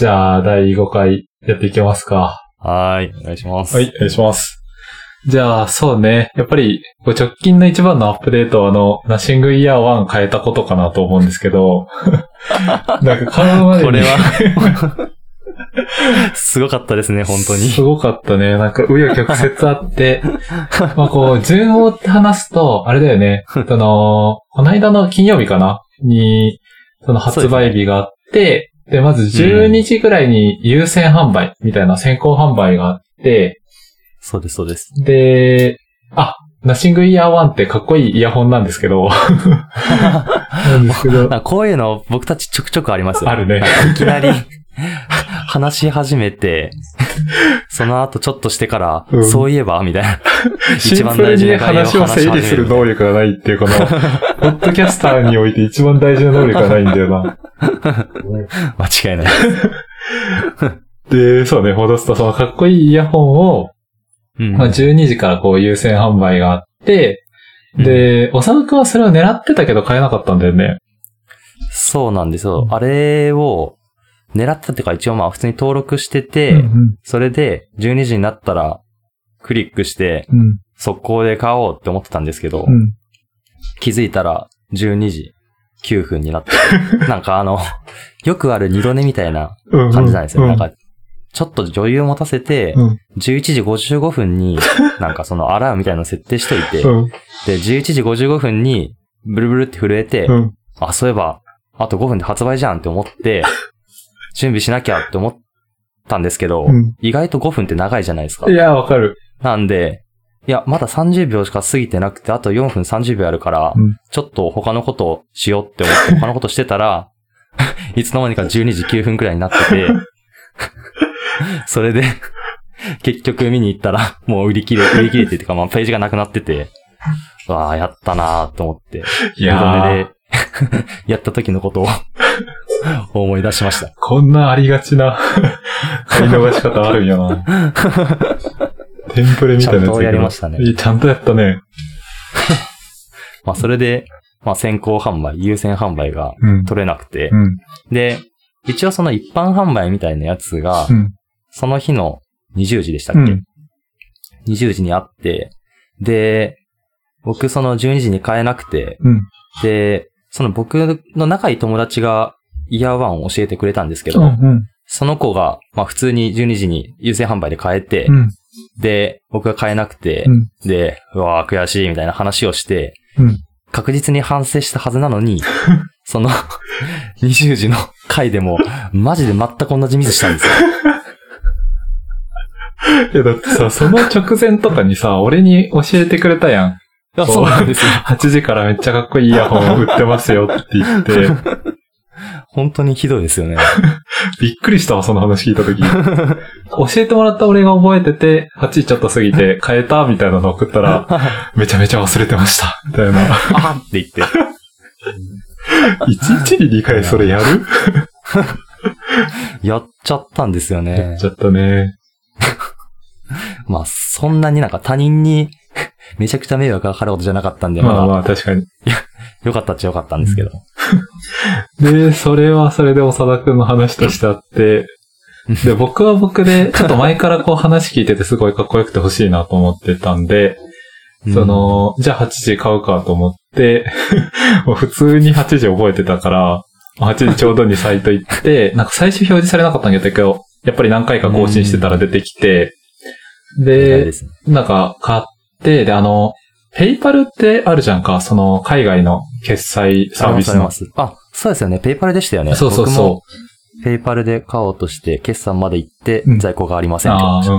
じゃあ、第5回やっていきますか。はーい、お願いします。はい、お願いします。じゃあ、そうね。やっぱり、直近の一番のアップデートは、あの、ナッシングイヤー1変えたことかなと思うんですけど、なんか買うまでにこれは、すごかったですね、本当に。すごかったね。なんか、紆余曲折あって、まあこう、順を追って話すと、あれだよね。その、この間の金曜日かな？に、その発売日があって、でまず12時ぐらいに優先販売みたいな先行販売があって、そうです、そうです。で、あ、ナッシングイヤー1ってかっこいいイヤホンなんですけど、なんですけど なん、かこういうの僕たちちょくちょくありますよ。あるね。いきなり話し始めて、その後ちょっとしてから、うんそういえばみたいな。シンプルに話を整理する能力がないっていう、この、ポッドキャスターにおいて一番大事な能力がないんだよな。間違いない。で、そうね、戻すと、そのかっこいいイヤホンを、うんまあ、12時からこう優先販売があって、で、おさむくんはそれを狙ってたけど買えなかったんだよね。そうなんですよ。あれを、狙ってたっていうか一応まあ普通に登録してて、うんそれで12時になったらクリックしてうん。速攻で買おうって思ってたんですけど、うん。気づいたら12時9分になってて、なんかあの、よくある二度寝みたいなうん。感じなんですよ。うなんか、ちょっと余裕持たせて、うん。11時55分に、なんかそのアラームみたいなの設定しといて、うん。で、11時55分に、ブルブルって震えて、うん。あ、そういえば、あと5分で発売じゃんって思って、準備しなきゃって思ったんですけど、うん意外と5分って長いじゃないですかい。や、わかる。なんで、いや、まだ30秒しか過ぎてなくて、あと4分30秒あるから、うんちょっと他のことをしようって思って、他のことしてたら、いつの間にか12時9分くらいになってて、それで、結局見に行ったら、もう売り切れ、売り切れてってか、まあ、ページがなくなってて、わあ、やったなーと思って、い二やで、やった時のことを思い出しました。こんなありがちな買い逃し方あるんやな。テンプレみたいなやつちゃんとやりましたねちゃんとやったね。まあ、それで、まあ、先行販売、優先販売がうん。取れなくてう、ん。で、一応その一般販売みたいなやつがう、ん。その日の20時でしたっけ、うん。?20 時にあって、で、僕その12時に買えなくて、うん。で、その僕の仲いい友達がイヤーワンを教えてくれたんですけど、うん。その子が、まあ普通に12時に優先販売で買えて、うん。で、僕が買えなくて、うん。で、うわー悔しいみたいな話をして、うん確実に反省したはずなのに、その 20時の回でも、マジで全く同じミスしたんですよ。いや、だってさ、その直前とかにさ、俺に教えてくれたやん。いやそうなんですよ。8時からめっちゃかっこいいイヤホン売ってますよって言って、本当にひどいですよね。びっくりしたわ、その話聞いたとき。教えてもらった俺が覚えてて、8時ちょっと過ぎて 変えたみたいなの送ったら、めちゃめちゃ忘れてました。みたいな。あーって言って。1日に2回それやる？やっちゃったんですよやねっち。ゃったね。まあ、そんなになんか他人に めちゃくちゃ迷惑がかかることじゃなかったんで、まあ、まあまあ、確かに。よかったっちゃよかったんですけど。で、それはそれで長田くんの話としてあって、で、僕は僕で、ちょっと前からこう話聞いててすごいかっこよくてほしいなと思ってたんで、その、じゃあ8時買うかと思って、もう普通に8時覚えてたから、8時ちょうどにサイト行って、なんか最初表示されなかったんだけど、やっぱり何回か更新してたら出てきて、うん、でで、すね。なんか買って、で、あの、 PayPal ってあるじゃんか、その海外の決済サービスのあ。あ、そうですよね。 PayPal でしたよね。そうそうそう。 PayPal で買おうとして、決済まで行ってうん、在庫がありませんうん。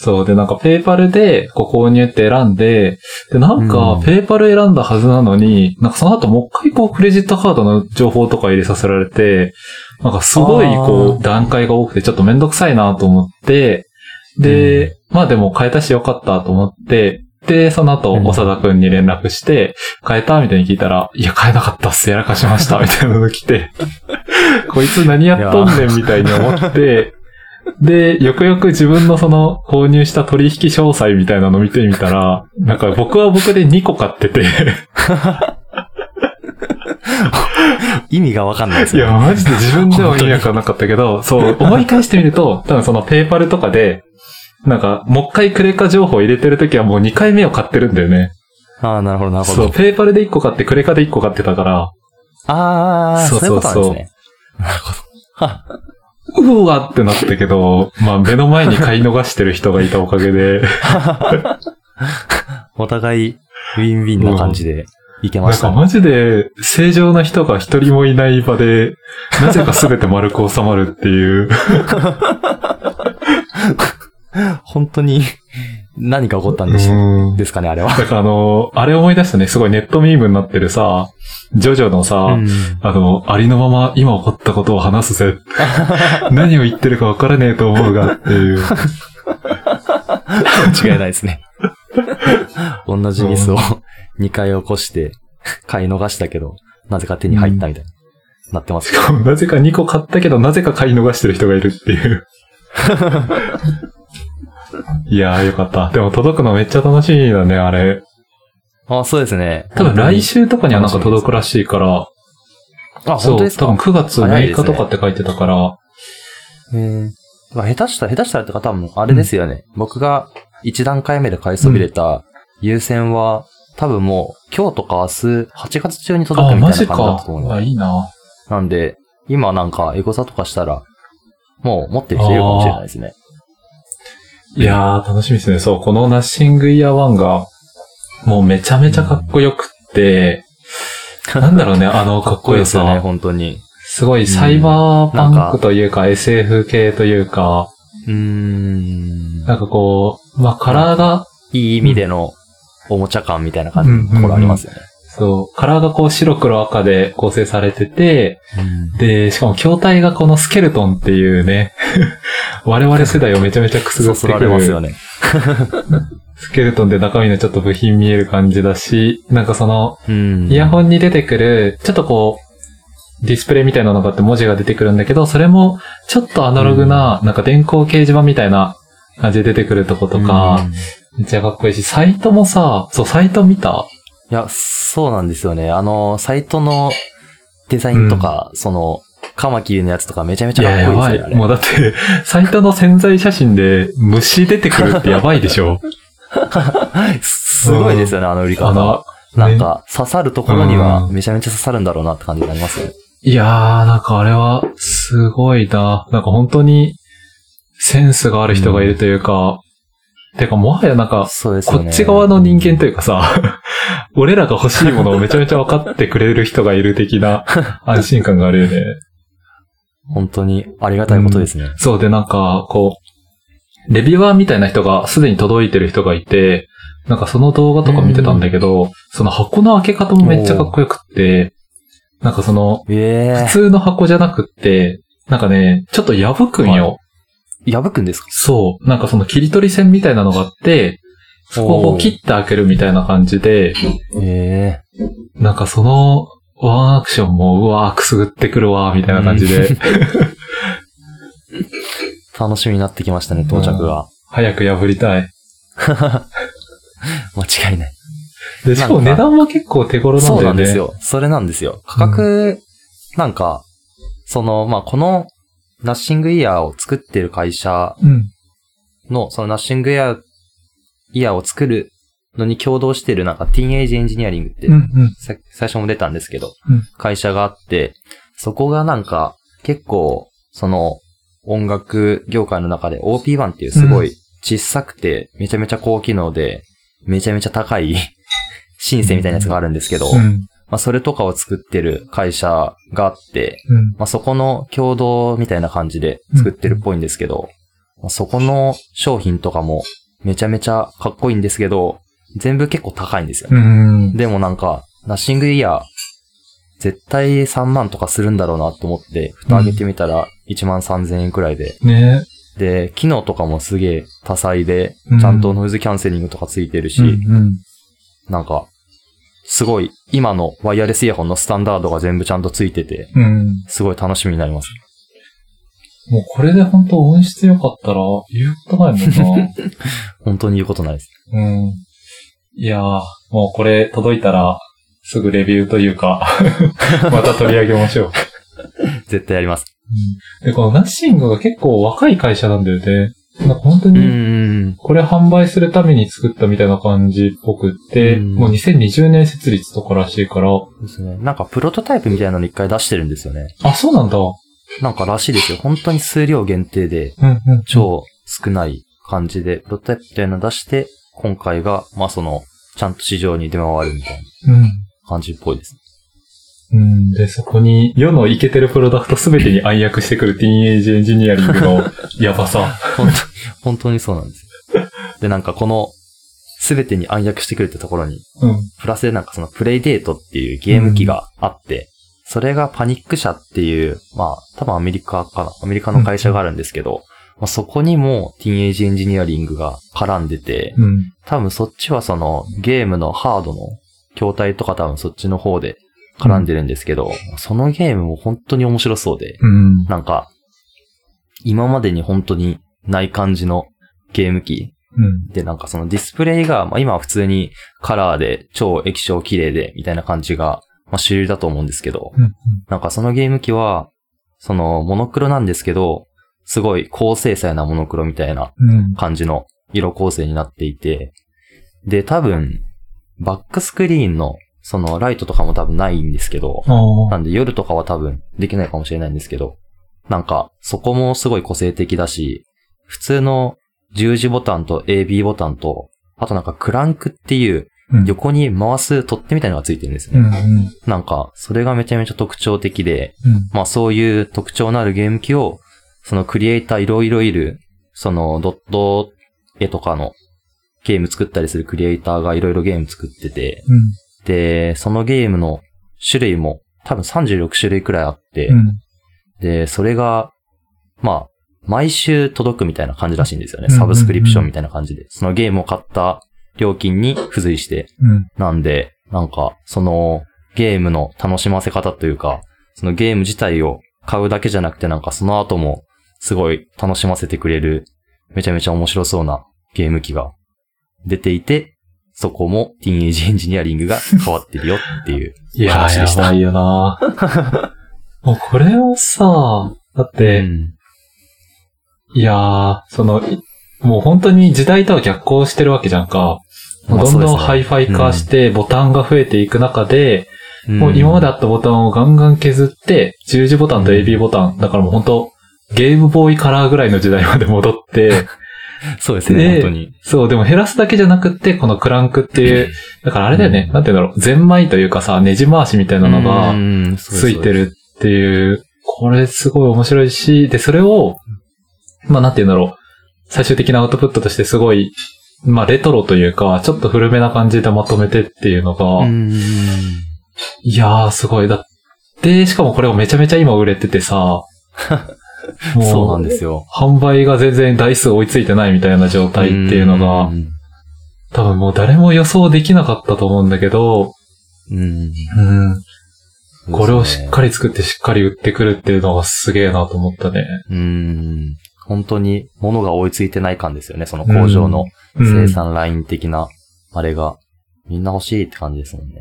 そう。で、なんか、 PayPal で、こう、購入って選んで、で、なんうかん、 PayPal 選んだはずなのに、なんかその後もう一回こう、クレジットカードの情報とか入れさせられて、なんかすごい、こあう、段階が多くて、ちょっとめんどくさいなと思って、で、まあでも変えたしよかったと思って、で、その後、うん長田くんに連絡して、変えたみたいに聞いたら、いや、変えなかったっす、やらかしました、みたいなの来て、こいつ何やっとんねん、みたいに思って、で、よくよく自分のその購入した取引詳細みたいなの見てみたら、なんか僕は僕で2個買ってて、意味がわかんないですね。いや、マジで自分でも意味わかんなかったけど、そう、思い返してみると、多分そのペーパルとかで、なんか、もう一回クレカ情報入れてるときはもう2回目を買ってるんだよね。ああ、なるほど、なるほそう、ど。ペーパルで1個買ってクレカで1個買ってたから、ああ、そそううそうそうなんですね。なるほど。はうわってなったけど、まあ目の前に買い逃してる人がいたおかげで、お互い、ウィンウィンな感じでいけましたね。なんかマジで正常な人が一人もいない場で、なぜか全て丸く収まるっていう。本当に、何が起こったんでしうんですかね、あれは。だからあの、あれ思い出したね、すごいネットミームになってるさ、ジョジョのさ、うんあの、ありのまま今起こったことを話すぜ。何を言ってるか分からねえと思うがっていう。間違いないですね。同じミスを2回起こして、買い逃したけど、なぜか手に入ったみたいになってますなぜか2個買ったけど、なぜか買い逃してる人がいるっていう。いやーよかった。でも届くのめっちゃ楽しみだね、あれ。あ、そうですね。多分来週とかにはなんか届くらしいから、あ、そう、ですか？多分9月6日とかって書いてたから、へーまあ下手したら、下手したらってか多分、あれですよね。僕が1段階目で買いそびれた優先は、多分もう、今日とか明日、8月中に届あ、くみたいな感じだったと思い。まあ、す。いいな。なんで、今なんか、エゴサとかしたら、もう持ってる人いるかもしれないですね。いやー、楽しみですね。そう、このナッシングイヤー1が、もうめちゃめちゃかっこよくって、なんだろうね、あのかっこよですよね、さ。本当に。すごいサイバーパンクというか SF 系というか、うーん。なんかこう、まあ、カラーが、いい意味でのおもちゃ感みたいな感じのところありますよね。そう、カラーがこう白黒赤で構成されてて、うんで、しかも筐体がこのスケルトンっていうね、我々世代をめちゃめちゃくすぐってくそそられますよるね。スケルトンで中身のちょっと部品見える感じだし、なんかその、うん。イヤホンに出てくる、ちょっとこう、ディスプレイみたいなのがあって文字が出てくるんだけど、それもちょっとアナログな、なんか電光掲示板みたいな感じで出てくるとことか、うんめっちゃかっこいいし、サイトもさ、そう、サイト見たいや、そうなんですよね。あの、サイトのデザインとか、その、カマキリのやつとかめちゃめちゃかいや、やばっこいいですよね。い。もうだって、サイトの潜在写真で虫出てくるってやばいでしょ？すごいですよね、あの売り方。なんか、刺さるところにはうんめちゃめちゃ刺さるんだろうなって感じになりますね。いやー、なんかあれは、すごいな。なんか本当に、センスがある人がいるというか、てかもはやなんか、そうですよね。こっち側の人間というかさ、俺らが欲しいものをめちゃめちゃ分かってくれる人がいる的な 安心感があるよね。本当にありがたいことですね。そうでなんか、こう、レビュアーみたいな人がすでに届いてる人がいて、なんかその動画とか見てたんだけど、その箱の開け方もめっちゃかっこよくって、なんかその、え普通の箱じゃなくって、なんかね、ちょっと破くんよ。え破くんですか？そう。なんかその切り取り線みたいなのがあって、そこを切って開けるみたいな感じで、ええなんかそのワンアクションも、うわーくすぐってくるわーみたいな感じで、楽しみになってきましたね、到着が。早く破りたい。間違いない。で、しかも値段も結構手頃なんだそうよね。なんですよ。それなんですよ。価格、なんか、その、まあ、この、ナッシングイヤーを作ってる会社うん。の、そのナッシングイヤー、イヤーを作るのに共同してるなんか、ティーンエイジエンジニアリングって、うん、うん。さ最初も出たんですけど、うん会社があって、そこがなんか、結構、その、音楽業界の中で OP1 っていうすごい小さくて、めちゃめちゃ高機能で、めちゃめちゃ高い シンセみたいなやつがあるんですけど、うん。まあ、それとかを作ってる会社があって、うん。まあ、そこの共同みたいな感じで作ってるっぽいんですけど、まあそこの商品とかもめちゃめちゃかっこいいんですけど、全部結構高いんですよね。うん。でもなんか、ナッシングイヤー、絶対3万とかするんだろうなと思って、蓋開けてみたら1万3000円くらいで、ねで、機能とかもすげえ多彩でうん、ちゃんとノイズキャンセリングとかついてるし、うんうん。なんか、すごい、今のワイヤレスイヤホンのスタンダードが全部ちゃんとついてて、うん。すごい楽しみになります。もうこれで本当音質良かったら言うことないもんな。本当に言うことないです。うん。いやー、もうこれ届いたら、すぐレビューというか、また取り上げましょう。絶対やります。で、このナッシングが結構若い会社なんだよね。本当うに、ん。これ販売するために作ったみたいな感じっぽくって、うんもう2020年設立とからしいから、ですね。なんかプロトタイプみたいなの一回出してるんですよね。あ、そうなんだ。なんからしいですよ。本当に数量限定で。超少ない感じで、プロトタイプみたいなの出して、今回が、まあその、ちゃんと市場に出回るみたいなうん。感じっぽいです。うん。で、そこに、世のイケてるプロダクトすべてに暗躍してくるティーンエイジエンジニアリングの やばさ。本当本当にそうなんですよ。で、なんかこの、すべてに暗躍してくるってところに、うん。プラスでなんかそのプレイデートっていうゲーム機があって、それがパニック社っていう、まあ多分アメリカかな、アメリカの会社があるんですけど、まあ、そこにもティーンエイジエンジニアリングが絡んでて、うん。多分そっちはそのゲームのハードの筐体とか多分そっちの方で絡んでるんですけど、そのゲームも本当に面白そうで、うん。なんか、今までに本当にない感じのゲーム機うん。で、なんかそのディスプレイが、まあ今は普通にカラーで超液晶綺麗でみたいな感じが、まあ主流だと思うんですけど、うん。なんかそのゲーム機は、そのモノクロなんですけど、すごい高精細なモノクロみたいなうん。感じの色構成になっていて、で、多分、バックスクリーンのそのライトとかも多分ないんですけど。なんで夜とかは多分できないかもしれないんですけど、なんかそこもすごい個性的だし、普通の十字ボタンと AB ボタンと、あとなんかクランクっていううん。横に回す取っ手みたいなのがついてるんですね。うん。うん。なんかそれがめちゃめちゃ特徴的で、うん。まあそういう特徴のあるゲーム機を、そのクリエイターいろいろいる、そのドット絵とかのゲーム作ったりするクリエイターがいろいろゲーム作ってて、うん。で、そのゲームの種類も多分36種類くらいあって、うん。で、それが、まあ、毎週届くみたいな感じらしいんですよね。サブスクリプションみたいな感じで。そのゲームを買った料金に付随して。うん。なんで、なんか、そのゲームの楽しませ方というか、そのゲーム自体を買うだけじゃなくてなんかその後もすごい楽しませてくれる、めちゃめちゃ面白そうなゲーム機が出ていて、そこも Teenage Engineering が変わってるよっていう。話でしたやばいよな もうこれをさ、だっうて、ん。いやー、その、いもう本当に時代とは逆行してるわけじゃんか。もうどんどんハイファイ化して、ボタンが増えていく中で、もう今まであったボタンをガンガン削って、十字ボタンと AB ボタン、だからもう本当ゲームボーイカラーぐらいの時代まで戻って、そうですね、で本当に。そう、でも減らすだけじゃなくって、このクランクっていう、だからあれだよね、うんなんて言うんだろう、ゼンマイというかさ、ネジ回しみたいなのがうんついて。るっていう、これすごい面白いし、で、それを、まあなんて言うんだろう、最終的なアウトプットとしてすごい、まあレトロというか、ちょっと古めな感じでまとめてっていうのが、うんいやーすごい。だって、しかもこれをめちゃめちゃ今売れててさ、も そうなんですよ。販売が全然台数追いついてないみたいな状態っていうのがう、ん多分もう誰も予想できなかったと思うんだけど、うん。うん、これをしっかり。り作ってしっかり売ってくるっていうのがすげえなと思ったね。うん。本当に物が追いついてない感ですよね。その工場のうん生産ライン的な、あれが。みんな欲しいって感じですもんね。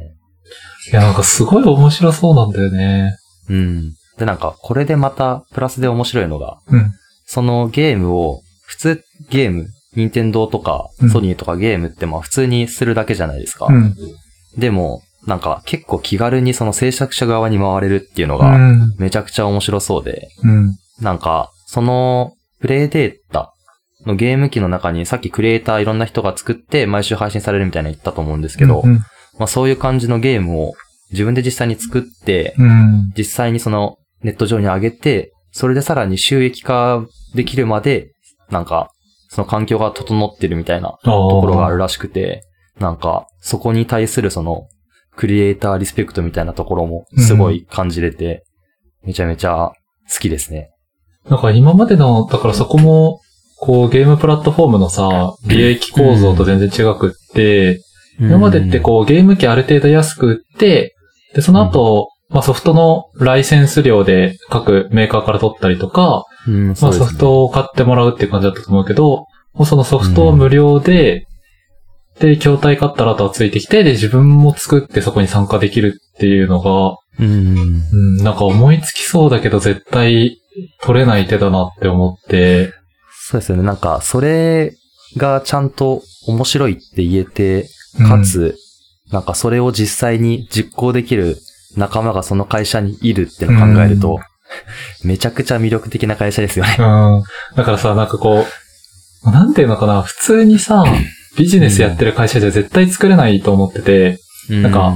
いや、なんかすごい面白そうなんだよね。うん。で、なんか、これでまた、プラスで面白いのが、うん。そのゲームを、普通ゲーム、任天堂とかうん、ソニーとかゲームってまあ普通にするだけじゃないですか。うん。でも、なんか結構気軽にその制作者側に回れるっていうのうが、ん。めちゃくちゃ面白そうで、うん。なんか、その、プレイデータのゲーム機の中にさっきクリエイターいろんな人が作って毎週配信されるみたいなの言ったと思うんですけど、うん。まあそういう感じのゲームを自分で実際に作って、うん。実際にそのネット上に上げて、それでさらに収益化できるまで、なんか、その環境が整ってるみたいなとところがあるらしくて、なんか、そこに対するその、クリエイターリスペクトみたいなところもすごい感じれて、めちゃめちゃ好きですね。なんか今までの、だからそこも、こうゲームプラットフォームのさ、利益構造と全然違くって、今までってこうゲーム機ある程度安く売って、で、その後、まあソフトのライセンス料で各メーカーから取ったりとか、うん、まあソフトを買ってもらうっていう感じだったと思うけど、もうそのソフトを無料で、で、筐体買ったらあとはついてきて、で、自分も作ってそこに参加できるっていうのが、うん。うん、なんか思いつきそうだけど絶対取れない手だなって思って、そうですよね。なんか、それがちゃんと面白いって言えて、かつ、なんかそれを実際に実行できる仲間がその会社にいるってのを考えると、めちゃくちゃ魅力的な会社ですよね。うん。だからさ、なんかこう、なんていうのかな、普通にさ、ビジネスやってる会社じゃ絶対作れないと思ってて、なんか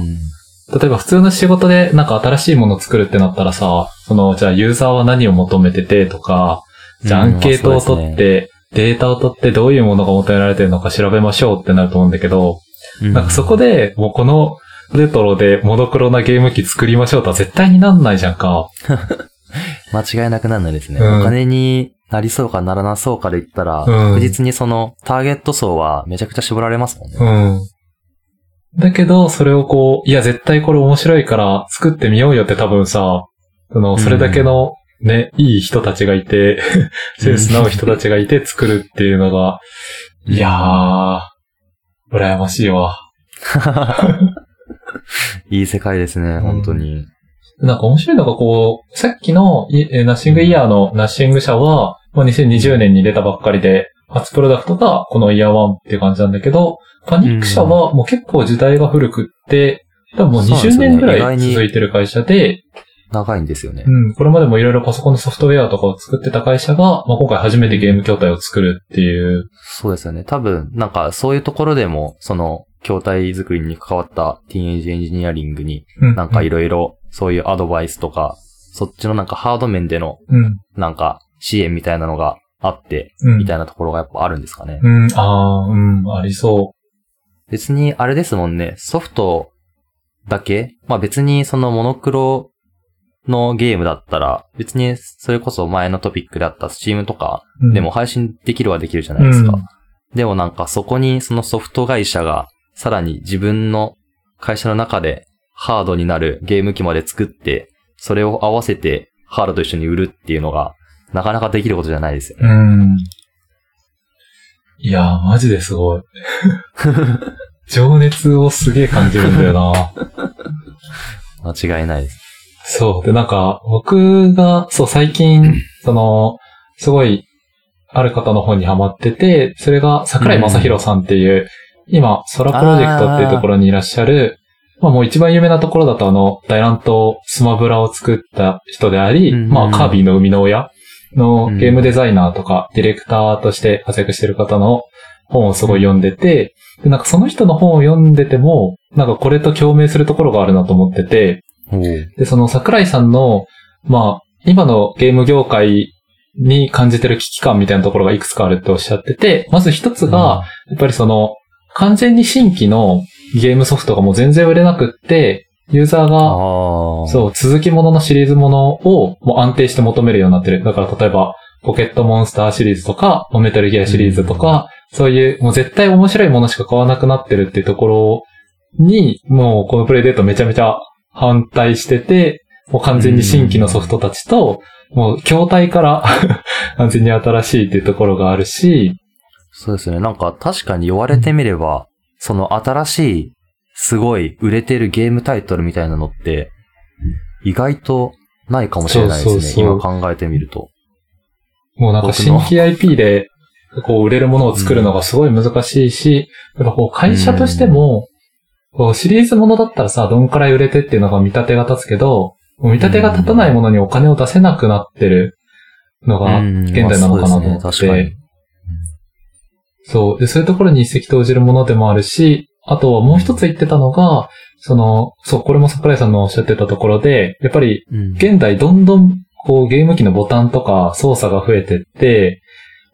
例えば普通の仕事でなんか新しいものを作るってなったらさ、その、じゃあユーザーは何を求めててとか、じゃあアンケートを取って、データを取ってどういうものが求められてるのか調べましょうってなると思うんだけど、うん、なんかそこで、もうこのレトロでモノクロなゲーム機作りましょうとは絶対になんないじゃんか。間違いなくなんないですね。うんお金になりそうかならなそうかで言ったら、うん確実にそのターゲット層はめちゃくちゃ絞られますもんね。うん。だけど、それをこう、いや、絶対これ面白いから作ってみようよって多分さ、その、それだけのね、いい人たちがいて、センスの合う人たちがいて作るっていうのが、いやー、羨ましいわ。いい世界ですね、ん本当に。なんか面白いのがこう、さっきのナッシングイヤーのナッシング社は、まあ、2020年に出たばっかりで、初プロダクトがこのイヤーワンっていう感じなんだけど、パニック社はもう結構時代が古くって、多分もう20そうなんですよね年ぐらい続いてる会社で、長いんですよね。うん、これまでもいろいろパソコンのソフトウェアとかを作ってた会社が、まあ、今回初めてゲーム筐体を作るっていう。そうですよね。多分、なんかそういうところでも、その、筐体作りに関わったティーンエイジエンジニアリングに、うんなんかいろいろそういうアドバイスとか、そっちのなんかハード面でのうん。なんか支援みたいなのがあって、うん。みたいなところがやっぱあるんですかね。うん、ああ、うん、ありそ別にあれですもんね、ソフトだけまあ別にそのモノクロのゲームだったら、別にそれこそ前のトピックであった Steam とかう。うんでも、配信できるはできるじゃないですか。うんでもなんかそこにそのソフト会社がさらに自分の会社の中でハードになるゲーム機まで作って、それを合わせてハードと一緒に売るっていうのがなかなかできることじゃないですよね。うん。いやー、マジですごい。情熱をすげえ感じるんだよな。間違いないです。そう。で、なんか、僕が、そう、最近、その、すごい、ある方の本にハマってて、それが桜井正宏さんっていう、今、ソラプロジェクトっていうところにいらっしゃる、まあもう一番有名なところだとあの、大乱闘スマブラを作った人であり、うんまあカービィの生みの親のゲームデザイナーとか、ディレクターとして活躍してる方の本をすごい読んでて、で、なんかその人の本を読んでても、なんかこれと共鳴するところがあるなと思ってて、で、その桜井さんの、まあ、今のゲーム業界に感じてる危機感みたいなところがいくつかあるっておっしゃってて、まず一つが、やっぱりその、完全に新規のゲームソフトがもう全然売れなくって、ユーザーが。そう、続きもののシリーズものをもう安定して求めるようになってる。だから例えば、ポケットモンスターシリーズとか、メタルギアシリーズとか、そういう、もう絶対面白いものしか買わなくなってるっていうところに、もうこのプレイデートめちゃめちゃ反対してて、もう完全に新規のソフトたちと、もう筐体から 完全に新しいっていうところがあるし、そうですね。なんか確かに言われてみれば、その新しい、すごい売れてるゲームタイトルみたいなのって、意外とないかもしれないですね。そうそうそう今考えてみると。もうなんか新規 IP で、こう売れるものを作るのがすごい難しいし、やっぱこう会社としても、こうシリーズものだったらさ、どんくらい売れてっていうのが見立てが立つけど、見立てが立たないものにお金を出せなくなってるのがうん現代なのかなと思まあって、そうですね確かに。そう。で、そういうところに一石投じるものでもあるし、あとはもう一つ言ってたのが、その、そう、これも桜井さんのおっしゃってたところで、やっぱりうん現代どんどんこうゲーム機のボタンとか操作が増えてって、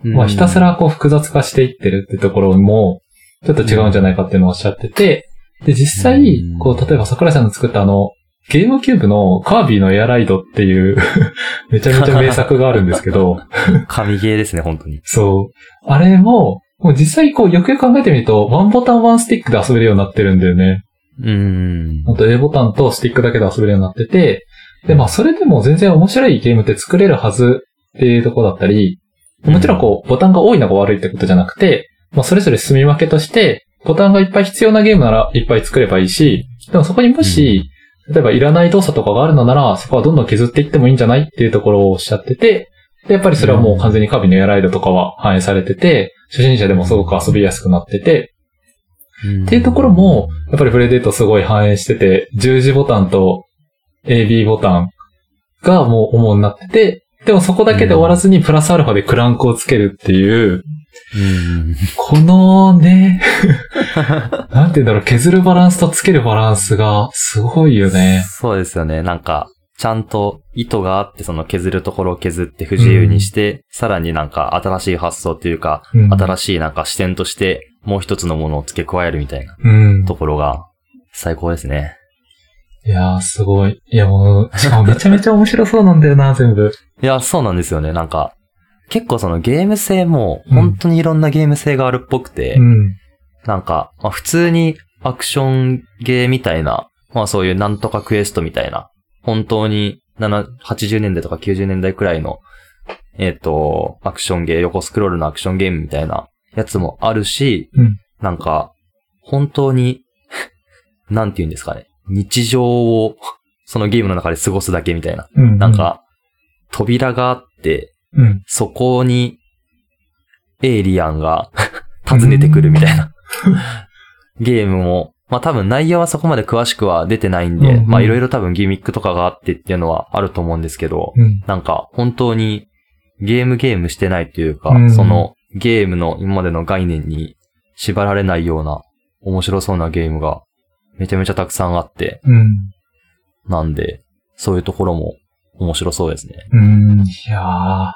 まあひたすらこう複雑化していってるってところも、ちょっと違うんじゃないかっていうのをおっしゃってて、で、実際う、んこう、例えば桜井さんの作ったあの、ゲームキューブのカービィのエアライドっていう めちゃめちゃ名作があるんですけど、神ゲーですね、本当に。そう。あれも、もう実際こうよくよく考えてみると、ワンボタンワンスティックで遊べるようになってるんだよね。うーん。あと A ボタンとスティックだけで遊べるようになってて、で、まあそれでも全然面白いゲームって作れるはずっていうところだったり、もちろんこう、ボタンが多いのが悪いってことじゃなくて、まあそれぞれ住み分けとして、ボタンがいっぱい必要なゲームならいっぱい作ればいいし、でもそこにもし、例えばいらない動作とかがあるのなら、そこはどんどん削っていってもいいんじゃないっていうところをおっしゃってて、で、やっぱりそれはもう完全にカビのエアライドとかは反映されてて、初心者でもすごく遊びやすくなってて、っていうところも、やっぱりプレデートすごい反映してて、十字ボタンと AB ボタンがもう主になってて、でもそこだけで終わらずにプラスアルファでクランクをつけるっていう、うん。このね、なんて言うんだろう、削るバランスとつけるバランスがすごいよね。そうですよね。なんか、ちゃんと意図があって、その削るところを削って不自由にして、さらになんか新しい発想っていうか、うん新しいなんか視点として、もう一つのものを付け加えるみたいなうん。ところが、最高ですね。いやー、すごい。いや、もう、しかもめちゃめちゃ面白そうなんだよな、全部。いや、そうなんですよね。なんか、結構そのゲーム性も、うん本当にいろんなゲーム性があるっぽくて、うん。なんか、まあ、普通にアクションゲーみたいな、まあそういうなんとかクエストみたいな、本当に7 80年代とか90年代くらいの、えっ、と、アクションゲー、横スクロールのアクションゲームみたいなやつもあるし、うんなんか、本当に、なんて言うんですかね、日常を そのゲームの中で過ごすだけみたいな。うん。なん、か、扉があって、うん。そこに、エイリアンが 訪ねてくるみたいな。ゲームも、まあ多分内容はそこまで詳しくは出てないんで、うんうんまあいろいろ多分ギミックとかがあってっていうのはあると思うんですけど、うん。なんか本当にゲームゲームしてないっていうか、うんそのゲームの今までの概念に縛られないような面白そうなゲームがめちゃめちゃたくさんあって、うん。なんで、そういうところも面白そうですね。うん。いやー、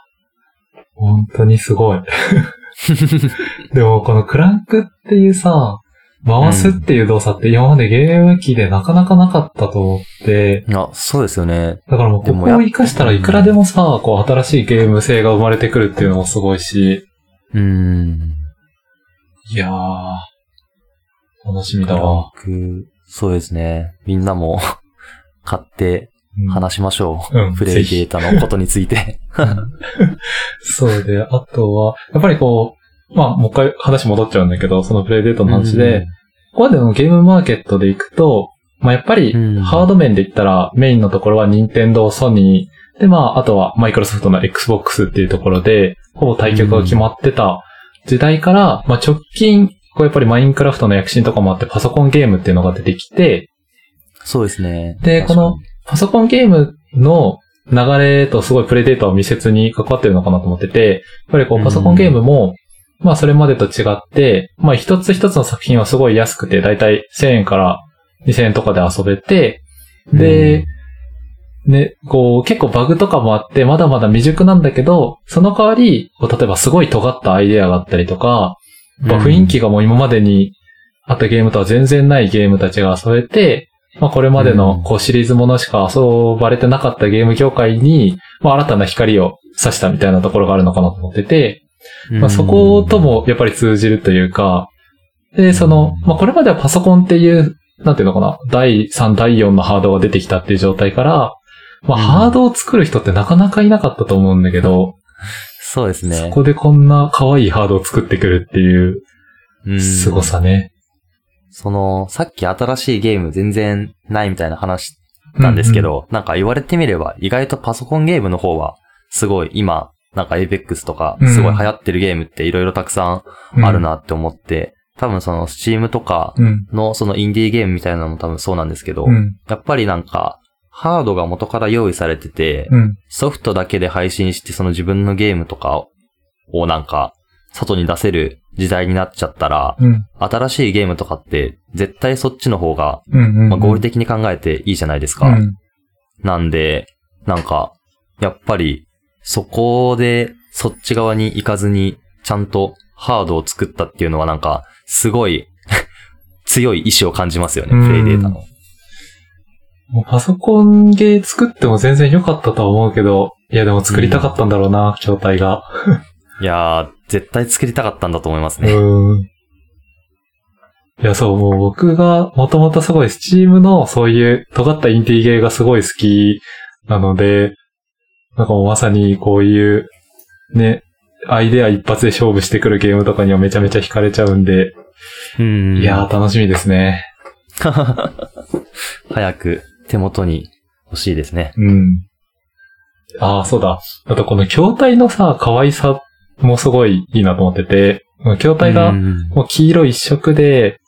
本当にすごい。でも、このクランクっていうさ、回すっていう動作って今までゲーム機でなかなかなかったと思って、いや、そうですよね。だからもうここを活かしたらいくらでもさ、こう新しいゲーム性が生まれてくるっていうのもすごいし、うーん。いやー、楽しみだわ。僕、そうですね。みんなも 買ってうん話しましょう。うんプレイデータのことについて。そうで、あとは、やっぱりこう、まあ、もう一回話戻っちゃうんだけど、そのプレイデートの話で、ここまでのゲームマーケットで行くと、まあ、やっぱりうん、ハード面で言ったら、メインのところは任天堂、ソニー、で、まあ、あとはマイクロソフトの Xbox っていうところで、ほぼ対局が決まってた時代から、まあ、直近、こうやっぱりマインクラフトの躍進とかもあって、パソコンゲームっていうのが出てきて、そうですね。でこのパソコンゲームの流れとすごいプレデータを密接に関わってるのかなと思ってて、やっぱりこうパソコンゲームも、まあそれまでと違って、まあ一つ一つの作品はすごい安くて、だいたい1000円から2000円とかで遊べて、で、ね、こう結構バグとかもあって、まだまだ未熟なんだけど、その代わり、こう例えばすごい尖ったアイデアがあったりとか、まあ雰囲気がもう今までにあったゲームとは全然ないゲームたちが遊べて、まあこれまでうん。のこうシリーズものしか遊ばれてなかったゲーム業界に、まあ新たな光を差したみたいなところがあるのかなと思ってて、まあそこともやっぱり通じるというか、で、その、まあこれまではパソコンっていう、なんていうのかな、第3、第4のハードが出てきたっていう状態から、まあうん。ハードを作る人ってなかなかいなかったと思うんだけど、そうですね。そこでこんな可愛いハードを作ってくるっていううん凄さね。その、さっき新しいゲーム全然ないみたいな話なんですけど、なんか言われてみれば意外とパソコンゲームの方はすごい今、なんか Apex とかすごい流行ってるゲームっていろいろたくさうんんある。なって思って、多分その Steam とかうん。のそのインディーゲームみたいなのも多分そうなんですけど、うん。やっぱりなんかハードが元から用意されてて、うん。ソフトだけで配信してその自分のゲームとかをなんか外に出せる時代になっちゃったら、うん。新しいゲームとかって絶対そっちの方が、合理的に考えていいじゃないですか。うん。なんで、なんか、やっぱりそこでそっち側に行かずにちゃんとハードを作ったっていうのはなんかすごい 強い意志を感じますよね、うんプレイデータの。もうパソコンゲー作っても全然良かったとは思うけど、いやでも作りたかったんだろうな、筐体が。いやー、絶対作りたかったんだと思いますうね。ーん。いや、そう、もう僕がもともとすごい Steam のそういう尖ったインティゲーがすごい好きなので、なんかもうまさにこういう、ね、アイデア一発で勝負してくるゲームとかにはめちゃめちゃ惹かれちゃうんで、うん。いやー楽しみですね。早く手元に欲しいですね。うん。ああ、そうだ。あとこの筐体のさ、可愛さもすごいいいなと思ってて、筐体がうんもう黄色一色で、で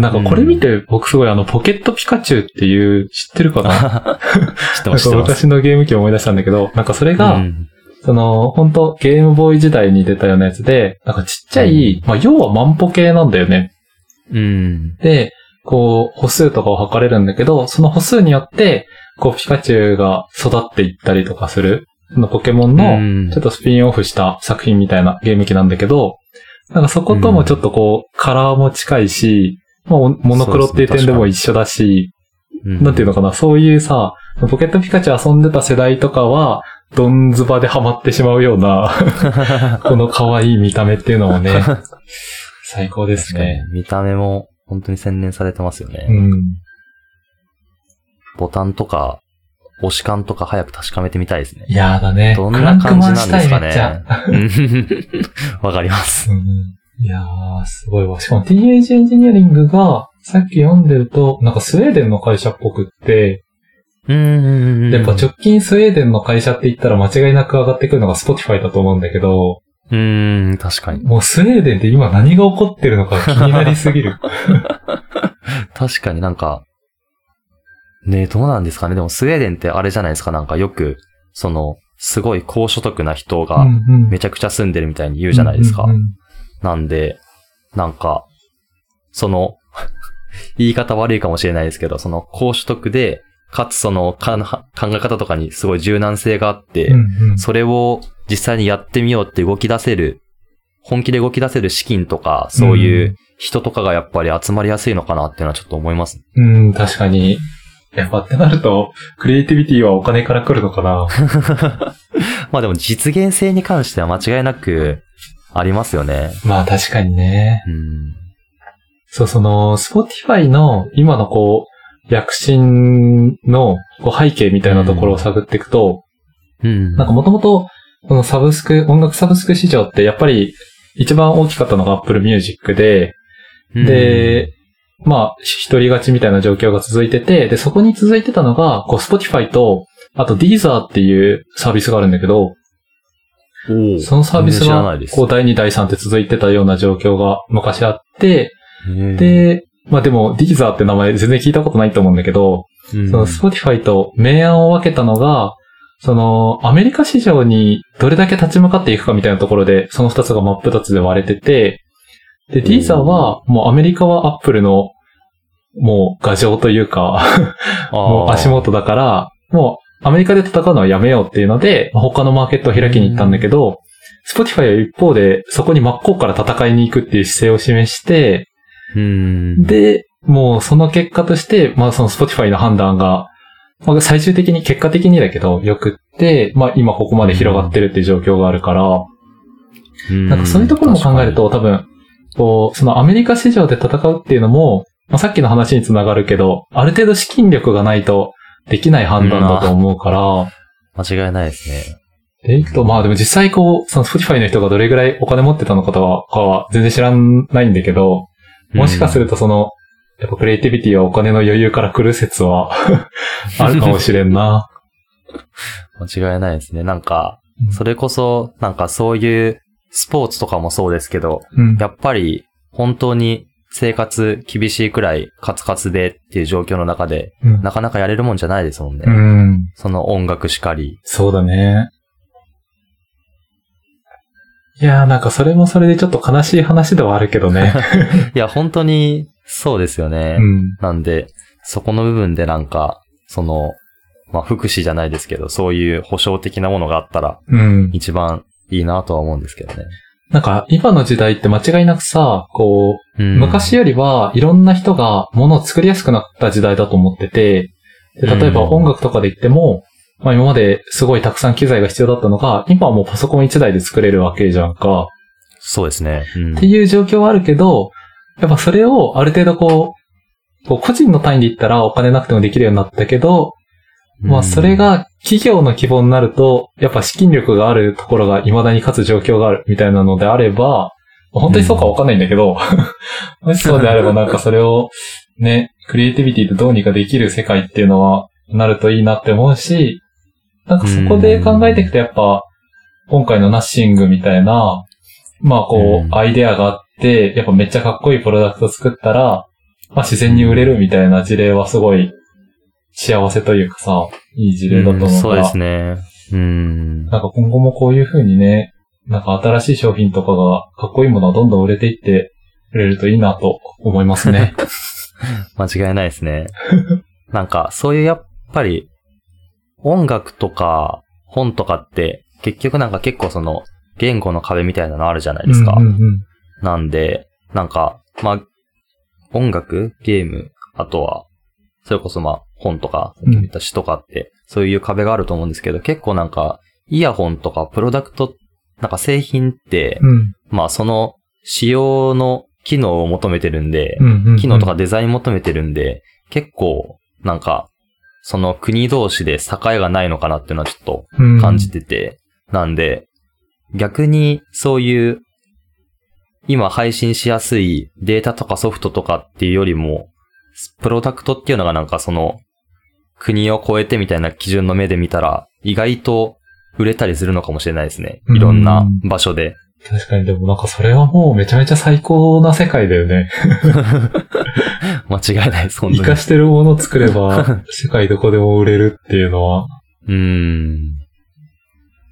なんかこれ見て僕すごいあのポケットピカチュウっていう知ってるかな？知ってなんます、知か。昔のゲーム機を思い出したんだけど、なんかそれが、うんその、本当ゲームボーイ時代に出たようなやつで、なんかちっちゃい、まあ要は万歩計なんだよね。うん。で、こう、歩数とかを測れるんだけど、その歩数によって、こう、ピカチュウが育っていったりとかする、そのポケモンの、うんちょっとスピンオフした作品みたいなゲーム機なんだけど、なんかそこともちょっとこう、カラーも近いし、まあ、モノクロっていう点でも一緒だし、なんていうのかな、そういうさ、ポケットピカチュウ遊んでた世代とかは、ドンズバでハマってしまうような、この可愛い見た目っていうのもね、最高ですね。。見た目も本当に洗練されてますよね。うん。ボタンとか、押し感とか早く確かめてみたいですね。いやーだね。どんな感じなんですか。ね。うんわかります。うんいやー、すごいわ。しかも TH エンジニアリングが、さっき読んでると、なんかスウェーデンの会社っぽくって、うん。やっぱ直近スウェーデンの会社って言ったら間違いなく上がってくるのが Spotify だと思うんだけど、うん、確かに。もうスウェーデンで今何が起こってるのか気になりすぎる。確かになんか、ねどうなんですかね。でもスウェーデンってあれじゃないですか。なんかよく、その、すごい高所得な人がめちゃくちゃ住んでるみたいに言うじゃないですか。うんうんなんで、なんか、その、言い方悪いかもしれないですけど、その高所得で、かつその考え方とかにすごい柔軟性があって、うんうんそれを実際にやってみようって動き出せる、本気で動き出せる資金とか、そういう人とかがやっぱり集まりやすいのかなっていうのはちょっと思います。うん、確かに。やっぱってなると、クリエイティビティはお金から来るのかな。まあでも実現性に関しては間違いなくありますよね。まあ確かにね。うん。そう、その、Spotify の今のこう、躍進のこう背景みたいなところを探っていくと、うん。なんかもともと、このサブスク、音楽サブスク市場ってやっぱり一番大きかったのが Apple Music で、うん、で、まあ、一人勝ちみたいな状況が続いてて、で、そこに続いてたのが、こう、Spotify と、あと Deezer っていうサービスがあるんだけど、そのサービスがこう、第2、第3って続いてたような状況が昔あって、で、まあでも、Deezer って名前全然聞いたことないと思うんだけど、うん。その Spotify と明暗を分けたのが、その、アメリカ市場にどれだけ立ち向かっていくかみたいなところで、その二つが真っ二つで割れてて、で、ん。Deezer は、もうアメリカは Apple の、もう、牙城というか、もう足元だから、もう、アメリカで戦うのはやめようっていうので、他のマーケットを開きに行ったんだけど、Spotify は一方で、そこに真っ向から戦いに行くっていう姿勢を示して、うん。で、もうその結果として、まあその Spotify の判断が、まあ最終的に、結果的にだけど、良くって、まあ今ここまで広がってるっていう状況があるから、うん。なんかそういうところも考えると、多分、こう、そのアメリカ市場で戦うっていうのも、まあさっきの話につながるけど、ある程度資金力がないとできない判断だと思うから、間違いないですね。で、いくと、まあでも実際こう、その Spotify の人がどれぐらいお金持ってたのかとはかは全然知らないんだけど、もしかするとその、やっぱクリエイティビティはお金の余裕から来る説はあるかもしれんな。間違いないですね。なんかう、んそれこそ、なんかそういうスポーツとかもそうですけど、うん。やっぱり本当に生活厳しいくらいカツカツでっていう状況の中で、うんなかなかやれるもんじゃないですもんね。うん。その音楽しかり。そうだね。いやーなんかそれもそれでちょっと悲しい話ではあるけどね。いや、本当にそうですよね。うん。なんで、そこの部分でなんか、その、まあ、福祉じゃないですけど、そういう保障的なものがあったら、うん。一番いいなとは思うんですけどね。なんか今の時代って間違いなくさ、こう、うん昔よりはいろんな人が物を作りやすくなった時代だと思ってて、で例えばうん音楽とかで言っても、まあ今まですごいたくさん機材が必要だったのが、今はもうパソコン1台で作れるわけじゃんか。そうですね。うんっていう状況はあるけど、やっぱそれをある程度こう、こう個人の単位で言ったらお金なくてもできるようになったけど、まあそれ、が企業の規模になると、やっぱ資金力があるところが未だに勝つ状況があるみたいなのであれば、まあ本当にそうかわかんないんだけど、もしそうであればなんかそれをね、クリエイティビティでどうにかできる世界っていうのはなるといいなって思うし、なんかそこで考えていくとやっぱ、今回のナッシングみたいな、まあこうん。う、アイデアがあって、やっぱめっちゃかっこいいプロダクト作ったら、まあ自然に売れるみたいな事例はすごい幸せというかさ、いい事例だと思うから、うんそうですね。うん。なんか今後もこういう風にね、なんか新しい商品とかがかっこいいものはどんどん売れていってくれるといいなと思いますね。間違いないですね。なんか、そういうやっぱり、音楽とか本とかって、結局なんか結構その、言語の壁みたいなのあるじゃないですか。うんうんうんなんで、なんか、まあ、音楽ゲームあとは、それこそまあ、本とか、うん。言った詩とかって、そういう壁があると思うんですけど、結構なんか、イヤホンとかプロダクト、なんか製品って、うん。まあその、仕様の機能を求めてるんで、うんうんうん。機能とかデザイン求めてるんで、結構、なんか、その国同士で境がないのかなっていうのはちょっと感じてて、なんで、逆にそういう、今配信しやすいデータとかソフトとかっていうよりも、プロダクトっていうのがなんかその、国を超えてみたいな基準の目で見たら、意外と売れたりするのかもしれないですね。いろんな場所で。確かにでもなんかそれはもうめちゃめちゃ最高な世界だよね。間違いないです、本当に活か。してるものを作れば 世界どこでも売れるっていうのは。うーん。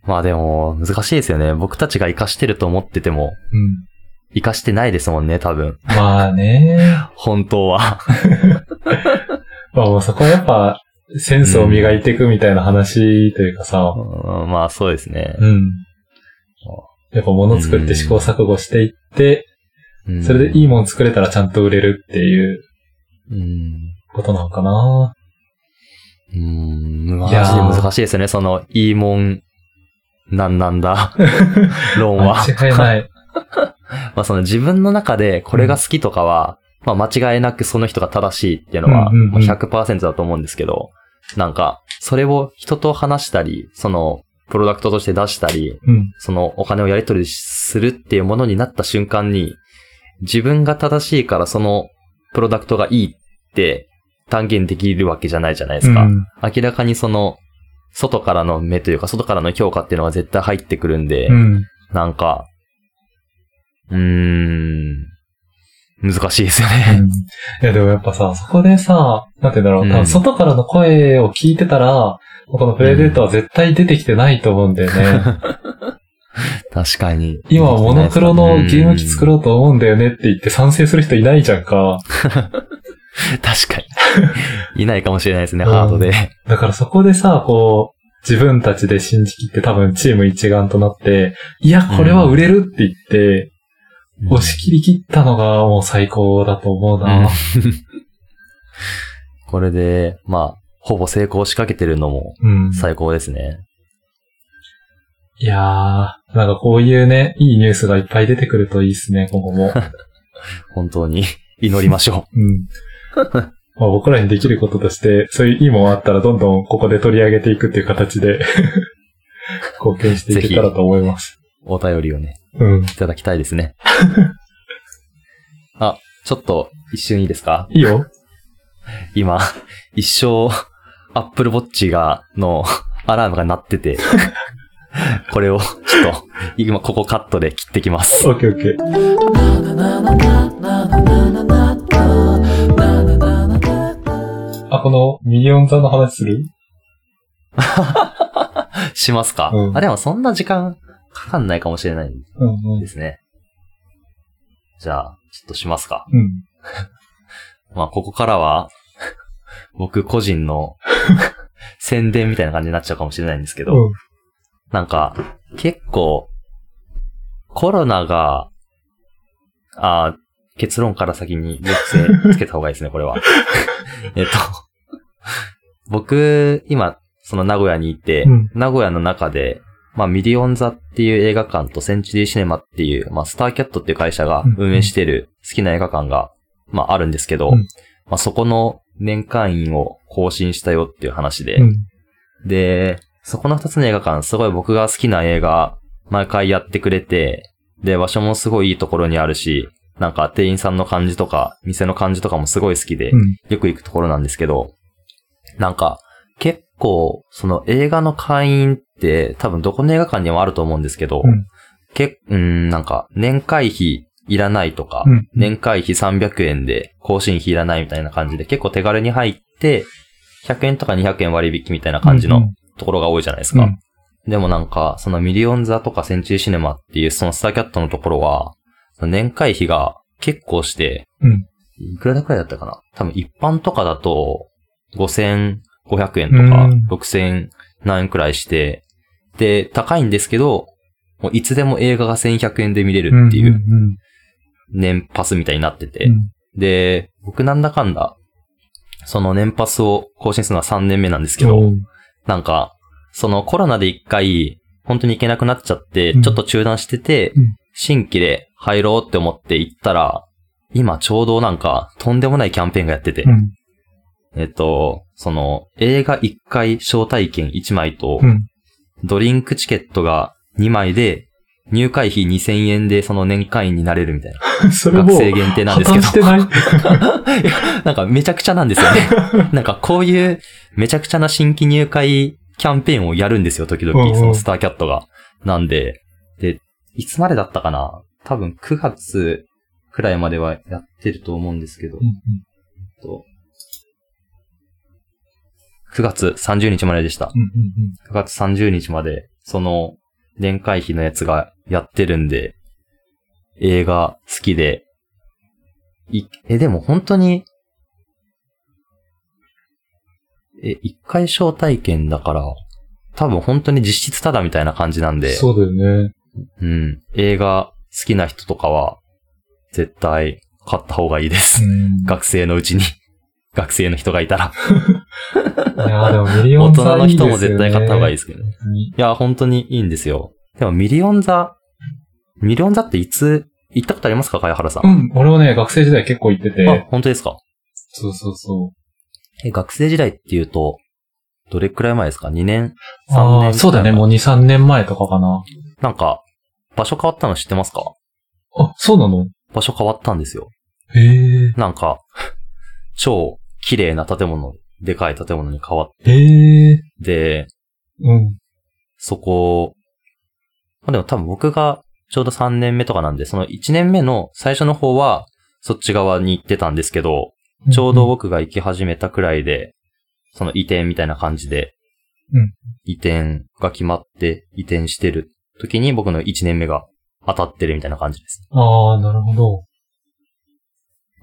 まあでも、難しいですよね。僕たちが活かしてると思ってても、うん。活かしてないですもんね、多分。まあね。本当は。まあもうそこはやっぱセンスを磨いていくみたいな話というかさ。うんまあそうですね。うん。やっぱ物作って試行錯誤していって、うんそれでいいもの作れたらちゃんと売れるっていううん。ことなのかな。うん。マジで難しいですよね。その、いいもん、なんなんだ、論は。間違いない。まあその自分の中でこれが好きとかは、まあ間違いなくその人が正しいっていうのは、うんうんうんまあ100%だと思うんですけど、なんか、それを人と話したり、その、プロダクトとして出したり、うん。そのお金をやり取りするっていうものになった瞬間に、自分が正しいからそのプロダクトがいいって断言できるわけじゃないじゃないですか。うん明らかにその、外からの目というか、外からの評価っていうのが絶対入ってくるんで、うん。なんか、うーん、難しいですようね。んいやでもやっぱさ、そこでさ、なんて言うんだろう、外からの声を聞いてたら、このプレデータは絶対出てきてないと思うんだよね。確かに。今、モノクロのゲーム機作る。ろうと思うんだよねって言って賛成する人いないじゃんか。確かに。いないかもしれないですね、うんハードで。だからそこでさ、こう、自分たちで信じきって多分チーム一丸となって、いや、これは売れるって言って、押し切り切ったのがもう最高だと思うな。うん これで、まあ、ほぼ成功しかけてるのもうん。最高ですね。いやー、なんかこういうね、いいニュースがいっぱい出てくるといいですね、今後も。本当に祈りましょ うん。まあ、僕らにできることとして、そういういいもんあったらどんどんここで取り上げていくっていう形で、貢献していけたらと思います。う。お便りをね、うん。いただきたいですね。あ、ちょっと一瞬いいですか？いいよ。今、一生、Apple Watch が、の、アラームが鳴ってて、これを、ちょっと、今、ここカットで切ってきます。オッケーオッケー。あ、このミリオン座の話する？しますか、うんあ、でもそんな時間かかんないかもしれないうんうんで。すね。じゃあ、ちょっとしますか。うん。まあ、ここからは、僕個人の 宣伝みたいな感じになっちゃうかもしれないんですけど、うん。なんか、結構、コロナが、あー結論から先に抑制つけた方がいいですね、これは。えっと、僕、今、その名古屋にいて、うん名古屋の中で、まあ、ミリオン座っていう映画館とセンチュリーシネマっていう、まあ、スターキャットっていう会社が運営してる好きな映画館が、まあ、あるんですけど、うんまあ、そこの年会員を更新したよっていう話で、うん。で、そこの二つの映画館、すごい僕が好きな映画、毎回やってくれて、で、場所もすごいいいところにあるし、なんか店員さんの感じとか、店の感じとかもすごい好きで、うん。よよく行くところなんですけど、なんか、結構、その映画の会員って多分どこの映画館にもあると思うんですけど、うん。けうん、なんか、年会費いらないとか、うん。年会費300円で更新費いらないみたいな感じで結構手軽に入って、100円とか200円割引みたいな感じのところが多いじゃないですか。うん。でもなんか、そのミリオン座とかセンチュリーシネマっていうそのスターキャットのところは、年会費が結構して、うん。いくらだくらいだったかな？多分一般とかだと、5500円とかうん、6000何円くらいして、で、高いんですけど、もういつでも映画が1100円で見れるっていううん。年パスみたいになってて、うん。で、僕なんだかんだ、その年パスを更新するのは3年目なんですけど、なんか、そのコロナで一回、本当に行けなくなっちゃって、うんちょっと中断してて、うん新規で入ろうって思って行ったら、今ちょうどなんか、とんでもないキャンペーンがやってて、うん。えっと、その、映画1回招待券1枚と、うん。ドリンクチケットが2枚で、入会費2000円でその年会員になれるみたいな。それもう、学生限定なんですけど。してない？なんかめちゃくちゃなんですよね。なんかこういうめちゃくちゃな新規入会キャンペーンをやるんですよ、時々、うんうん。そのスターキャットが。なんで、で、いつまでだったかな？多分9月くらいまではやってると思うんですけど、うんと9月30日まででした。うんうん9月30日まで、その年会費のやつがやってるんで、映画好きで、い、え、でも本当に、え、一回招待券だから、多分本当に実質ただみたいな感じなんうん。で、そうだよね。うん、映画好きな人とかは、絶対買った方がいいです。うん。学生のうちに。学生の人がいたら。いやーでもミリオ大ン座人の人も絶対買った方がいいですけどね。いや、本当にいいんですよ。でもミリオン座、ミリオン座っていつ、行ったことありますか茅原さん？うん。俺もね、学生時代結構行ってて。あ、本当ですか？そうそうそう。え、学生時代っていうと、どれくらい前ですか ?2 年 ?3 あ年？あそうだね。もう2、3年前とかかな。なんか、場所変わったの知ってますか？あ、そうなの？場所変わったんですよ。へえ。なんか、超綺麗な建物、でかい建物に変わっへえ。て、うん。そこ、まあでも多分僕がちょうど3年目とかなんで、その1年目の最初の方は、そっち側に行ってたんですけど、ちょうど僕が行き始めたくらいで、その移転みたいな感じで、うん移転が決まって移転してる時に僕の1年目が当たってるみたいな感じです。ああ、なるほど。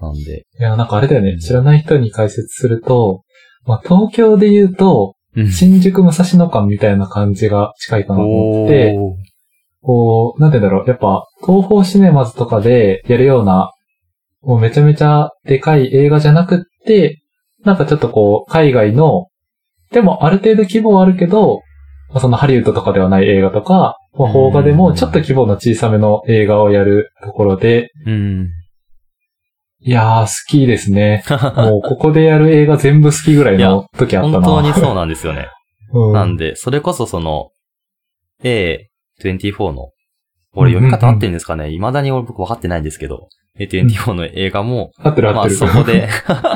なんで、いや、なんかあれだよね。知らない人に解説すると、まあ、東京で言うと、うん新宿武蔵野間みたいな感じが近いかなと思ってて、おーこう、なんて言うんだろう。やっぱ、東方シネマズとかでやるような、もうめちゃめちゃでかい映画じゃなくって、なんかちょっとこう、海外の、でもある程度規模はあるけど、まあそのハリウッドとかではない映画とか、まあ、邦画でもちょっと規模の小さめの映画をやるところで、うん。いやー、好きですね。もうここでやる映画全部好きぐらいの時あった本な。当にそうなんですよね。うん。なんで、それこそその、A24 の、俺読み方合ってるんですかね？未だに俺僕分かってないんですけど、A24 の映画も、合ってる合ってる。まあそこで、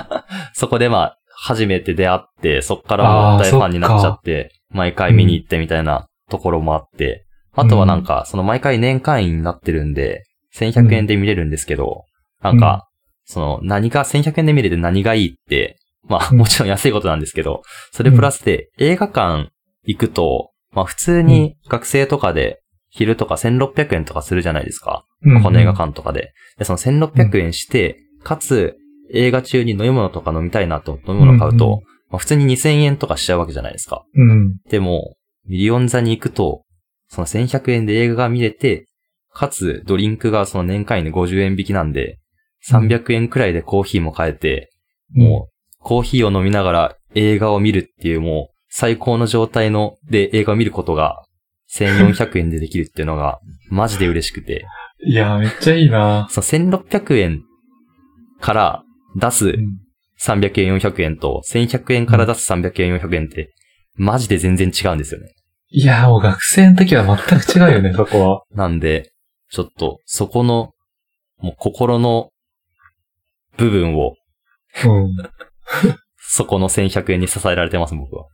そこでまあ、初めて出会って、そっから大ファンになっちゃって、毎回見に行ってみたいなところもあって、あとはなんか、その毎回年会員になってるんで、1100円で見れるんですけど、なんか、その何が、1100円で見れて何がいいって、まあうん もちろん安いことなんですけど、それプラスで映画館行くと、まあ普通に学生とかで昼とか1600円とかするじゃないですか。うんこの映画館とかで。で、その1600円して、かつ映画中に飲み物とか飲みたいなと飲み物買うと、まあ普通に2000円とかしちゃうわけじゃないですか。うん。でも、ミリオン座に行くと、その1100円で映画が見れて、かつドリンクがその年会員で50円引きなんで、300円くらいでコーヒーも買えて、もう、コーヒーを飲みながら映画を見るっていうもう最高の状態ので映画を見ることが1400円でできるっていうのがマジで嬉しくて、いやー、めっちゃいいなその1600円から出すうん300円400円と1100円から出す300円400円ってマジで全然違うんですよね。いやー、もう学生の時は全く違うよね、そこは。なんで、ちょっとそこのもう心の部分をうん。そこの1100円に支えられてます、僕は。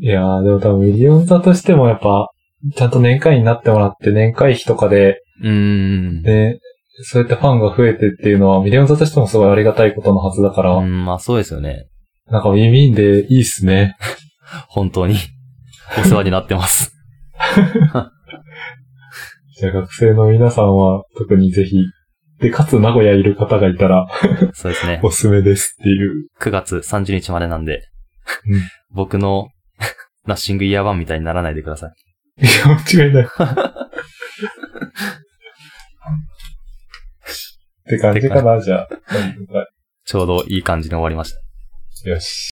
いやー、でも多分ミリオン座としてもやっぱ、ちゃんと年会員になってもらって年会費とかで、うーん。ね、そうやってファンが増えてっていうのはミリオン座としてもすごいありがたいことのはずだから、うん、まあそうですよね。なんか意味でいいっすね。本当にお世話になってます。じゃあ学生の皆さんは特にぜひ、で、かつ名古屋いる方がいたらそうですね。おすすめですっていう。9月30日までなんで、うん 僕の ナッシングイヤーワンみたいにならないでください。いや、間違いない。って感じかな、じゃあ。ちょうどいい感じに終わりました。よし。